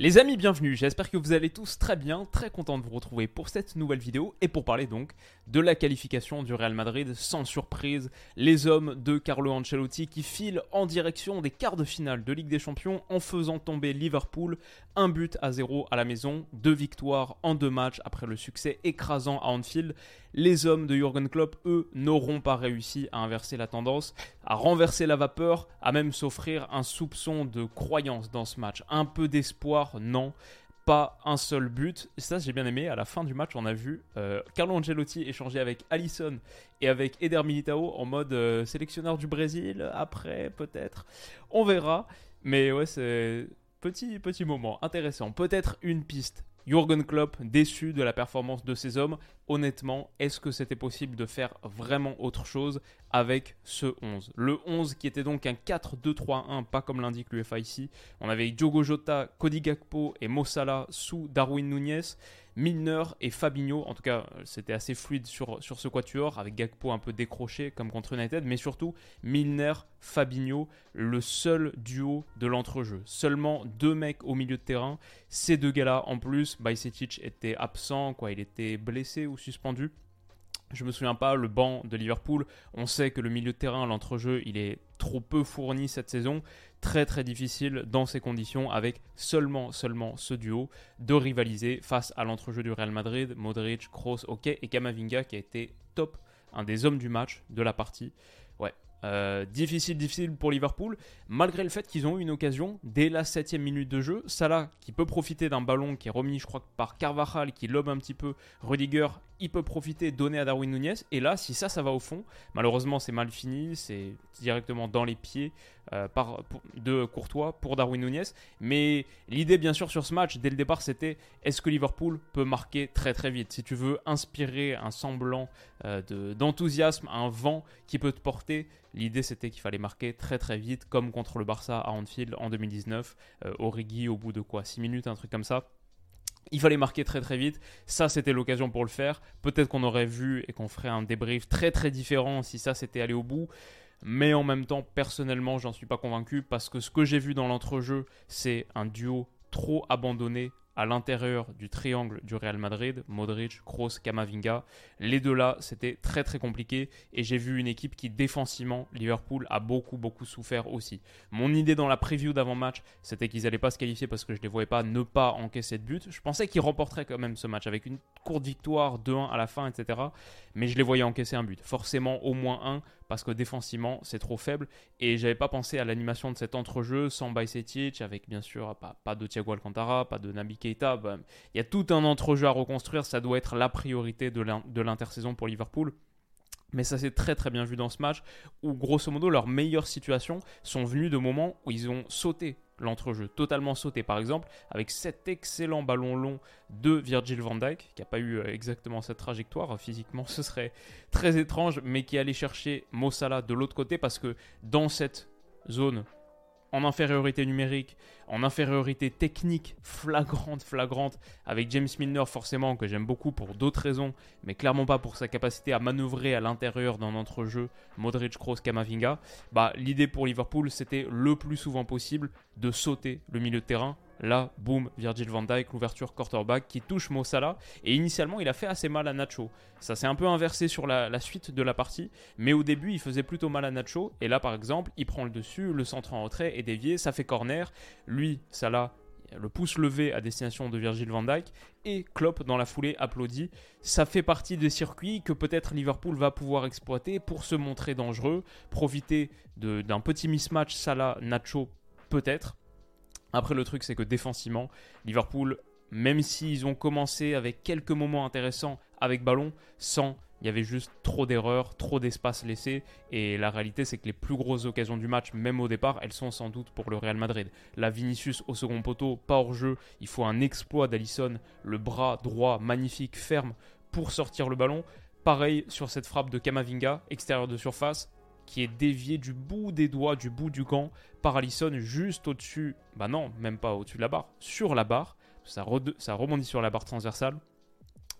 Les amis, bienvenue. J'espère que vous allez tous très bien, très content de vous retrouver pour cette nouvelle vidéo et pour parler donc de la qualification du Real Madrid sans surprise, les hommes de Carlo Ancelotti qui filent en direction des quarts de finale de Ligue des Champions en faisant tomber Liverpool un but à zéro à la maison, deux victoires en deux matchs après le succès écrasant à Anfield. Les hommes de Jurgen Klopp, eux, n'auront pas réussi à inverser la tendance, à renverser la vapeur, à même s'offrir un soupçon de croyance dans ce match. Un peu d'espoir, non pas un seul but. Ça, j'ai bien aimé. À la fin du match, on a vu euh, Carlo Ancelotti échanger avec Allison et avec Eder Militao en mode euh, sélectionneur du Brésil. Après, peut-être. On verra. Mais ouais, c'est petit, petit moment intéressant. Peut-être une piste. Jurgen Klopp, déçu de la performance de ses hommes, honnêtement, est-ce que c'était possible de faire vraiment autre chose avec ce 11 Le 11 qui était donc un 4-2-3-1, pas comme l'indique l'UFA ici. On avait Diogo Jota, Cody Gakpo et Mossala sous Darwin Nunez. Milner et Fabinho, en tout cas c'était assez fluide sur, ce quatuor, avec Gakpo un peu décroché comme contre United, mais surtout Milner, Fabinho, le seul duo de l'entrejeu. Seulement deux mecs au milieu de terrain, ces deux gars-là en plus, Bajcetic était absent, quoi, il était blessé ou suspendu. Je me souviens pas, le banc de Liverpool, on sait que le milieu de terrain, l'entrejeu, il est trop peu fourni cette saison. Très très difficile dans ces conditions avec seulement seulement ce duo de rivaliser face à l'entrejeu du Real Madrid, Modric, Kroos, ok, et Kamavinga qui a été top, un des hommes du match de la partie. Euh, difficile, difficile pour Liverpool, malgré le fait qu'ils ont eu une occasion dès la 7 minute de jeu. Salah qui peut profiter d'un ballon qui est remis, je crois, par Carvajal qui lobe un petit peu. Rudiger, il peut profiter, donner à Darwin Nunez. Et là, si ça, ça va au fond, malheureusement, c'est mal fini. C'est directement dans les pieds euh, de Courtois pour Darwin Nunez. Mais l'idée, bien sûr, sur ce match, dès le départ, c'était est-ce que Liverpool peut marquer très très vite? Si tu veux inspirer un semblant euh, d'enthousiasme, un vent qui peut te porter, l'idée c'était qu'il fallait marquer très très vite, comme contre le Barça à Anfield en 2019. Euh, Origi, au bout de quoi? 6 minutes, un truc comme ça. Il fallait marquer très très vite. Ça, c'était l'occasion pour le faire. Peut-être qu'on aurait vu et qu'on ferait un débrief très très différent si ça s'était allé au bout. Mais en même temps, personnellement, j'en suis pas convaincu parce que ce que j'ai vu dans l'entrejeu, c'est un duo trop abandonné à l'intérieur du triangle du Real Madrid, Modric, Kroos, Kamavinga. Les deux là, c'était très très compliqué et j'ai vu une équipe qui défensivement, Liverpool a beaucoup beaucoup souffert aussi. Mon idée dans la preview d'avant-match, c'était qu'ils n'allaient pas se qualifier parce que je ne les voyais pas ne pas encaisser de but. Je pensais qu'ils remporteraient quand même ce match avec une courte victoire 2-1 à la fin, etc. Mais je les voyais encaisser un but. Forcément au moins un parce que défensivement c'est trop faible. Et j'avais pas pensé à l'animation de cet entrejeu sans Bajcetic avec bien sûr pas, pas de Thiago Alcantara, pas de Nabi Keita, bah, il y a tout un entrejeu à reconstruire, ça doit être la priorité de l'intersaison pour Liverpool. Mais ça s'est très très bien vu dans ce match où grosso modo leurs meilleures situations sont venues de moments où ils ont sauté l'entrejeu, totalement sauté. Par exemple, avec cet excellent ballon long de Virgil van Dijk, qui n'a pas eu euh, exactement cette trajectoire, physiquement ce serait très étrange, mais qui allait chercher Mossala de l'autre côté, parce que dans cette zone en infériorité numérique, en infériorité technique flagrante, flagrante, avec James Milner forcément, que j'aime beaucoup pour d'autres raisons, mais clairement pas pour sa capacité à manœuvrer à l'intérieur d'un entrejeu Modric, Kroos, Kamavinga, bah, l'idée pour Liverpool, c'était le plus souvent possible de sauter le milieu de terrain, Là, boum, Virgil van Dijk, l'ouverture quarterback qui touche Mo Salah. Et initialement, il a fait assez mal à Nacho. Ça s'est un peu inversé sur la, suite de la partie. Mais au début, il faisait plutôt mal à Nacho. Et là, par exemple, il prend le dessus, le centre en retrait est dévié, ça fait corner. Lui, Salah, le pouce levé à destination de Virgil van Dijk et Klopp dans la foulée applaudit. Ça fait partie des circuits que peut-être Liverpool va pouvoir exploiter pour se montrer dangereux, profiter d'un petit mismatch Salah-Nacho peut-être après, le truc, c'est que défensivement, Liverpool, même s'ils ont commencé avec quelques moments intéressants avec ballon, sans il y avait juste trop d'erreurs, trop d'espace laissé. Et la réalité, c'est que les plus grosses occasions du match, même au départ, elles sont sans doute pour le Real Madrid. La Vinicius au second poteau, pas hors jeu. Il faut un exploit d'Alisson, le bras droit magnifique, ferme, pour sortir le ballon. Pareil sur cette frappe de Kamavinga, extérieur de surface, qui est dévié du bout des doigts, du bout du gant, par Alisson juste au-dessus. Bah non, même pas au-dessus de la barre, sur la barre. Ça, ça rebondit sur la barre transversale.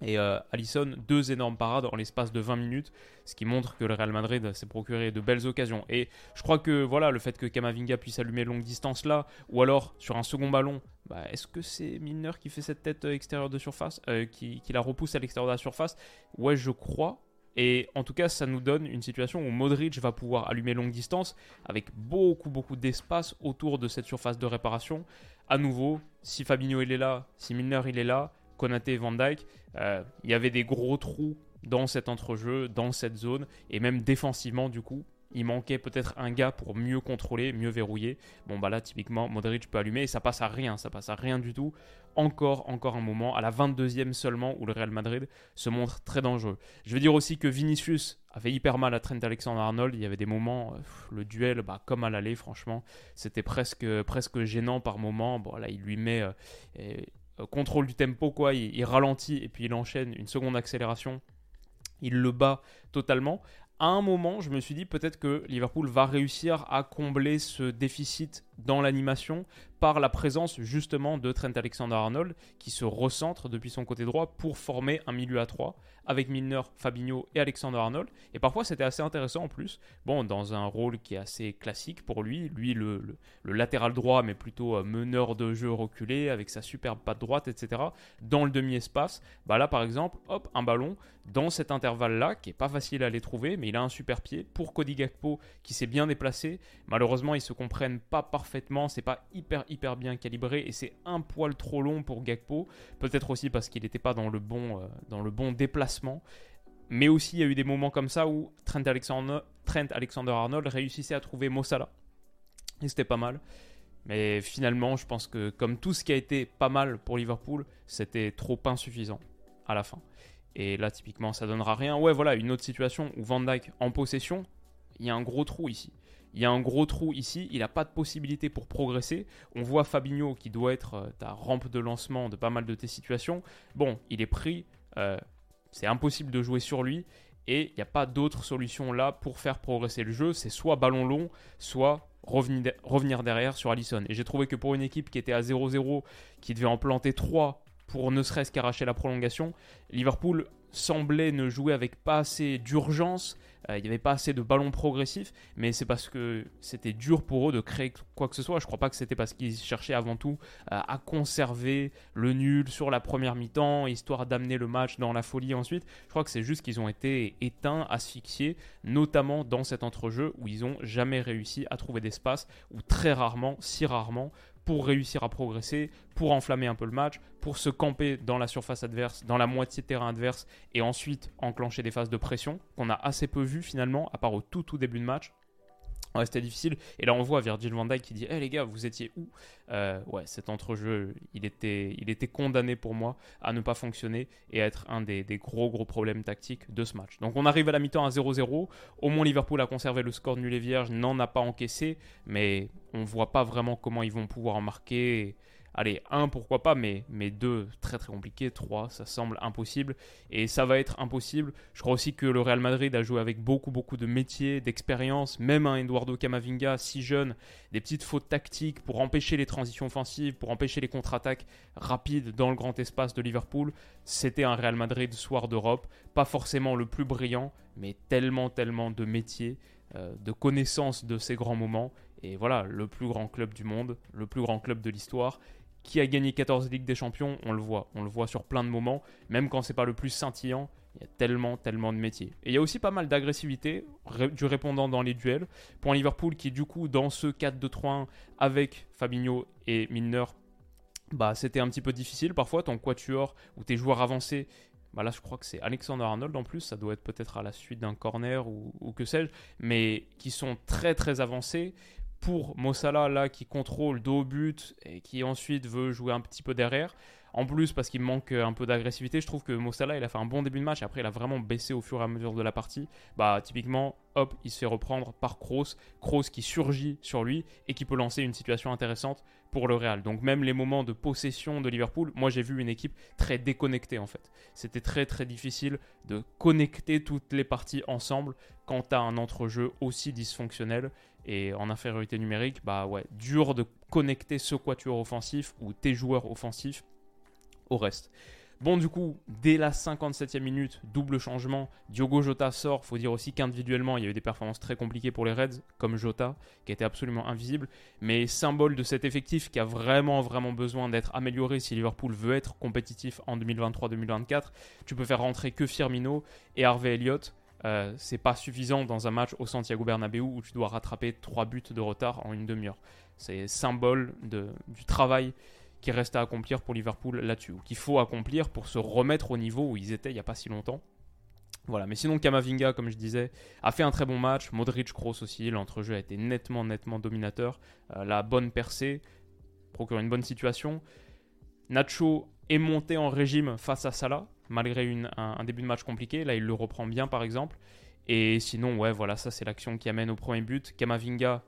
Et euh, Allison, deux énormes parades en l'espace de 20 minutes, ce qui montre que le Real Madrid s'est procuré de belles occasions. Et je crois que voilà, le fait que Kamavinga puisse allumer longue distance là, ou alors sur un second ballon, bah, est-ce que c'est Milner qui fait cette tête euh, extérieure de surface, euh, qui, la repousse à l'extérieur de la surface? Ouais, je crois. Et en tout cas, ça nous donne une situation où Modric va pouvoir allumer longue distance avec beaucoup, beaucoup d'espace autour de cette surface de réparation. À nouveau, si Fabinho il est là, si Milner il est là, Konaté et Van Dyke, euh, il y avait des gros trous dans cet entrejeu, dans cette zone, et même défensivement, du coup, il manquait peut-être un gars pour mieux contrôler, mieux verrouiller. Bon, bah là, typiquement, Modric peut allumer et ça passe à rien, ça passe à rien du tout. Encore, encore un moment, à la 22e seulement, où le Real Madrid se montre très dangereux. Je veux dire aussi que Vinicius avait hyper mal à Trent Alexander-Arnold. Il y avait des moments, euh, le duel, bah, comme à l'aller, franchement, c'était presque, presque gênant par moments. Bon, là, il lui met. Euh, euh, contrôle du tempo, quoi. Il, ralentit et puis il enchaîne une seconde accélération. Il le bat totalement. À un moment, je me suis dit peut-être que Liverpool va réussir à combler ce déficit dans l'animation par la présence justement de Trent Alexander-Arnold qui se recentre depuis son côté droit pour former un milieu à 3 avec Milner, Fabinho et Alexander-Arnold. Et parfois c'était assez intéressant en plus. Bon, dans un rôle qui est assez classique pour lui, lui le, latéral droit mais plutôt euh, meneur de jeu reculé avec sa superbe patte droite, etc. Dans le demi-espace, bah là par exemple, hop, un ballon dans cet intervalle-là qui est pas facile à aller trouver, mais il a un super pied pour Cody Gakpo qui s'est bien déplacé. Malheureusement, ils se comprennent pas parfaitement, c'est pas hyper hyper bien calibré et c'est un poil trop long pour Gakpo. Peut-être aussi parce qu'il n'était pas dans le bon euh, dans le bon déplacement. Mais aussi, il y a eu des moments comme ça où Trent Alexander, Trent Alexander Arnold réussissait à trouver Mossala. Et c'était pas mal. Mais finalement, je pense que comme tout ce qui a été pas mal pour Liverpool, c'était trop insuffisant à la fin. Et là, typiquement, ça donnera rien. Ouais, voilà, une autre situation où Van Dyke en possession, il y a un gros trou ici. Il y a un gros trou ici, il n'a pas de possibilité pour progresser. On voit Fabinho qui doit être euh, ta rampe de lancement de pas mal de tes situations. Bon, il est pris, euh, c'est impossible de jouer sur lui. Et il n'y a pas d'autre solution là pour faire progresser le jeu. C'est soit ballon long, soit revenir, revenir derrière sur Allison. Et j'ai trouvé que pour une équipe qui était à 0-0, qui devait en planter 3 pour ne serait-ce qu'arracher la prolongation. Liverpool semblait ne jouer avec pas assez d'urgence, euh, il n'y avait pas assez de ballons progressifs, mais c'est parce que c'était dur pour eux de créer quoi que ce soit. Je crois pas que c'était parce qu'ils cherchaient avant tout euh, à conserver le nul sur la première mi-temps, histoire d'amener le match dans la folie ensuite. Je crois que c'est juste qu'ils ont été éteints, asphyxiés, notamment dans cet entrejeu où ils n'ont jamais réussi à trouver d'espace, ou très rarement, si rarement, pour réussir à progresser, pour enflammer un peu le match, pour se camper dans la surface adverse, dans la moitié de terrain adverse, et ensuite enclencher des phases de pression qu'on a assez peu vu finalement, à part au tout tout début de match. Ouais, c'était difficile. Et là, on voit Virgil van Dijk qui dit Eh les gars, vous étiez où? Euh, Ouais, cet entrejeu, il était, il était condamné pour moi à ne pas fonctionner et à être un des, gros, gros problèmes tactiques de ce match. Donc, on arrive à la mi-temps à 0-0. Au moins, Liverpool a conservé le score nul et vierge, n'en a pas encaissé, mais on voit pas vraiment comment ils vont pouvoir en marquer. Allez, un pourquoi pas, mais, mais deux très très compliqué, trois ça semble impossible et ça va être impossible. Je crois aussi que le Real Madrid a joué avec beaucoup beaucoup de métiers, d'expérience, même un Eduardo Camavinga si jeune, des petites fautes tactiques pour empêcher les transitions offensives, pour empêcher les contre-attaques rapides dans le grand espace de Liverpool. C'était un Real Madrid soir d'Europe, pas forcément le plus brillant, mais tellement tellement de métiers, euh, de connaissances de ces grands moments. Et voilà, le plus grand club du monde, le plus grand club de l'histoire qui a gagné 14 Ligues des Champions, on le voit. On le voit sur plein de moments, même quand c'est pas le plus scintillant. Il y a tellement, tellement de métiers. Et il y a aussi pas mal d'agressivité du répondant dans les duels. Pour un Liverpool qui, du coup, dans ce 4-2-3-1 avec Fabinho et Milner, bah, c'était un petit peu difficile parfois. Ton quatuor ou tes joueurs avancés, bah là je crois que c'est Alexander Arnold en plus, ça doit être peut-être à la suite d'un corner ou, ou que sais-je, mais qui sont très très avancés pour Mossala là qui contrôle dos au but et qui ensuite veut jouer un petit peu derrière. En plus, parce qu'il manque un peu d'agressivité, je trouve que Mossala, il a fait un bon début de match après, il a vraiment baissé au fur et à mesure de la partie. Bah, typiquement, hop, il se fait reprendre par Kroos. Kroos qui surgit sur lui et qui peut lancer une situation intéressante pour le Real. Donc, même les moments de possession de Liverpool, moi, j'ai vu une équipe très déconnectée en fait. C'était très très difficile de connecter toutes les parties ensemble quand as un entrejeu aussi dysfonctionnel et en infériorité numérique, bah ouais, dur de connecter ce quatuor offensif ou tes joueurs offensifs au reste. Bon, du coup, dès la 57e minute, double changement. Diogo Jota sort. Faut dire aussi qu'individuellement, il y a eu des performances très compliquées pour les Reds, comme Jota, qui était absolument invisible. Mais symbole de cet effectif qui a vraiment, vraiment besoin d'être amélioré si Liverpool veut être compétitif en 2023-2024. Tu peux faire rentrer que Firmino et Harvey Elliott. Euh, c'est pas suffisant dans un match au Santiago Bernabéu où tu dois rattraper 3 buts de retard en une demi-heure. C'est symbole du travail qui reste à accomplir pour Liverpool là-dessus, ou qu'il faut accomplir pour se remettre au niveau où ils étaient il n'y a pas si longtemps. Voilà, mais sinon Kamavinga, comme je disais, a fait un très bon match. Modric Kroos aussi, l'entrejeu a été nettement, nettement dominateur. Euh, la bonne percée procure une bonne situation. Nacho est monté en régime face à Salah, malgré un, début de match compliqué. Là, il le reprend bien, par exemple. Et sinon, ouais, voilà, ça c'est l'action qui amène au premier but. Kamavinga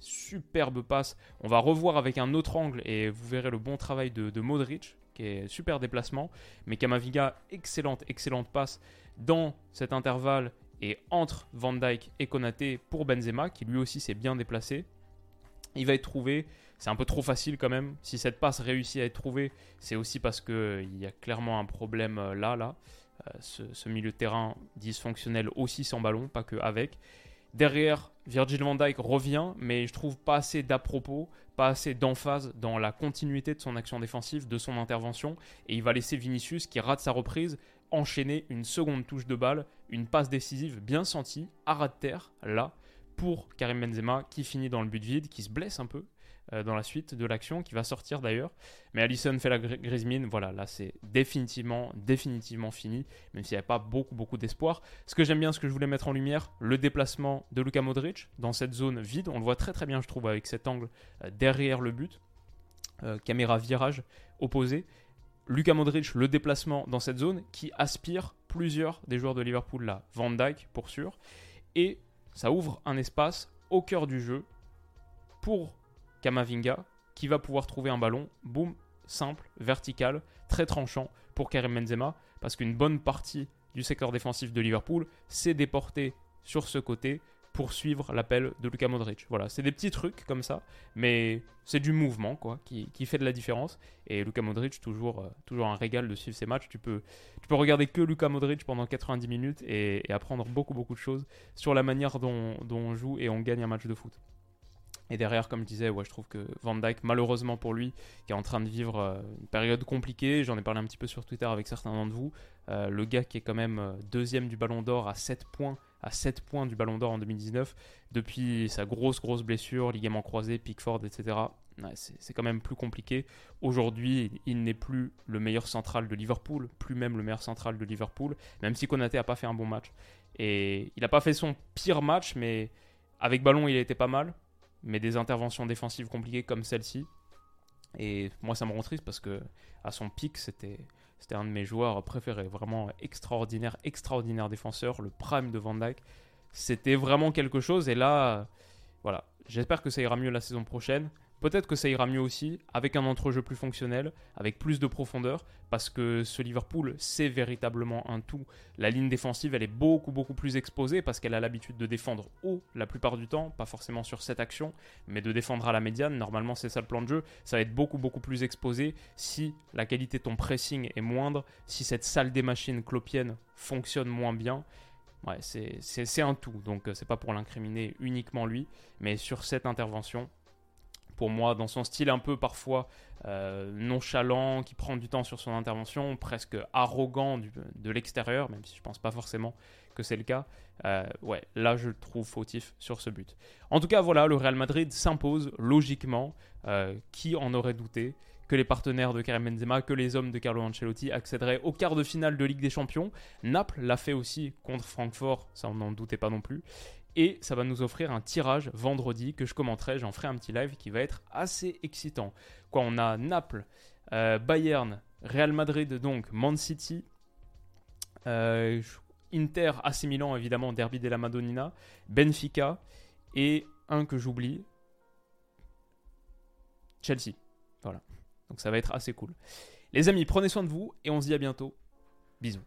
superbe passe. On va revoir avec un autre angle et vous verrez le bon travail de, Modric, qui est super déplacement. Mais Kamaviga, excellente, excellente passe dans cet intervalle et entre Van Dyke et Konaté pour Benzema, qui lui aussi s'est bien déplacé. Il va être trouvé. C'est un peu trop facile quand même. Si cette passe réussit à être trouvée, c'est aussi parce qu'il y a clairement un problème euh, là, là. Euh, ce, milieu de terrain dysfonctionnel aussi sans ballon, pas que avec. Derrière, Virgil van Dijk revient, mais je trouve pas assez d'à-propos, pas assez d'emphase dans la continuité de son action défensive, de son intervention. Et il va laisser Vinicius, qui rate sa reprise, enchaîner une seconde touche de balle, une passe décisive bien sentie, à ras de terre, là, pour Karim Benzema, qui finit dans le but vide, qui se blesse un peu, euh, dans la suite de l'action, qui va sortir d'ailleurs. Mais Allison fait la grise mine, voilà, là c'est définitivement, définitivement fini, même s'il n'y a pas beaucoup, beaucoup d'espoir. Ce que j'aime bien, ce que je voulais mettre en lumière, le déplacement de Luka Modric dans cette zone vide, on le voit très très bien, je trouve, avec cet angle euh, derrière le but, euh, caméra virage opposé. Luka Modric, le déplacement dans cette zone qui aspire plusieurs des joueurs de Liverpool là, Van Dijk pour sûr, et ça ouvre un espace au cœur du jeu pour Kamavinga, qui va pouvoir trouver un ballon, boum, simple, vertical, très tranchant pour Karim Benzema, parce qu'une bonne partie du secteur défensif de Liverpool s'est déporté sur ce côté pour suivre l'appel de Luka Modric. Voilà, c'est des petits trucs comme ça, mais c'est du mouvement quoi qui, fait de la différence. Et Luka Modric, toujours, euh, toujours un régal de suivre ses matchs. Tu peux, tu peux regarder que Luka Modric pendant 90 minutes et, apprendre beaucoup beaucoup de choses sur la manière dont on joue et on gagne un match de foot. Et derrière, comme je disais, je trouve que Van Dyke, malheureusement pour lui, qui est en train de vivre euh, une période compliquée, j'en ai parlé un petit peu sur Twitter avec certains d'entre vous, euh, le gars qui est quand même euh, deuxième du Ballon d'Or à 7 points, à 7 points du Ballon d'Or en 2019, depuis sa grosse grosse blessure, ligament croisé, Pickford, etc. c'est quand même plus compliqué. Aujourd'hui, il n'est plus le meilleur central de Liverpool, plus même le meilleur central de Liverpool, même si Konaté n'a pas fait un bon match. Et il n'a pas fait son pire match, mais avec ballon, il était pas mal mais des interventions défensives compliquées comme celle-ci. Et moi, ça me rend triste parce que à son pic, c'était c'était un de mes joueurs préférés, vraiment extraordinaire, extraordinaire défenseur, le prime de Van Dyke. C'était vraiment quelque chose. Et là, voilà, j'espère que ça ira mieux la saison prochaine. Peut-être que ça ira mieux aussi avec un entrejeu plus fonctionnel, avec plus de profondeur, parce que ce Liverpool, c'est véritablement un tout. La ligne défensive, elle est beaucoup, beaucoup plus exposée parce qu'elle a l'habitude de défendre haut la plupart du temps, pas forcément sur cette action, mais de défendre à la médiane. Normalement, c'est ça le plan de jeu. Ça va être beaucoup, beaucoup plus exposé si la qualité de ton pressing est moindre, si cette salle des machines clopienne fonctionne moins bien. Ouais, c'est un tout, donc c'est pas pour l'incriminer uniquement lui, mais sur cette intervention, pour moi, dans son style un peu parfois euh, nonchalant, qui prend du temps sur son intervention, presque arrogant de l'extérieur, même si je pense pas forcément que c'est le cas. Euh, ouais, là je le trouve fautif sur ce but. En tout cas, voilà, le Real Madrid s'impose logiquement. Euh, qui en aurait douté? Que les partenaires de Karim Benzema, que les hommes de Carlo Ancelotti accéderaient au quart de finale de Ligue des Champions. Naples l'a fait aussi contre Francfort, ça on n'en doutait pas non plus. Et ça va nous offrir un tirage vendredi que je commenterai. J'en ferai un petit live qui va être assez excitant. Quoi, on a Naples, euh, Bayern, Real Madrid, donc Man City. Euh, Inter, AC Milan, évidemment, Derby de la Madonnina. Benfica. Et un que j'oublie. Chelsea. Donc ça va être assez cool. Les amis, prenez soin de vous et on se dit à bientôt. Bisous.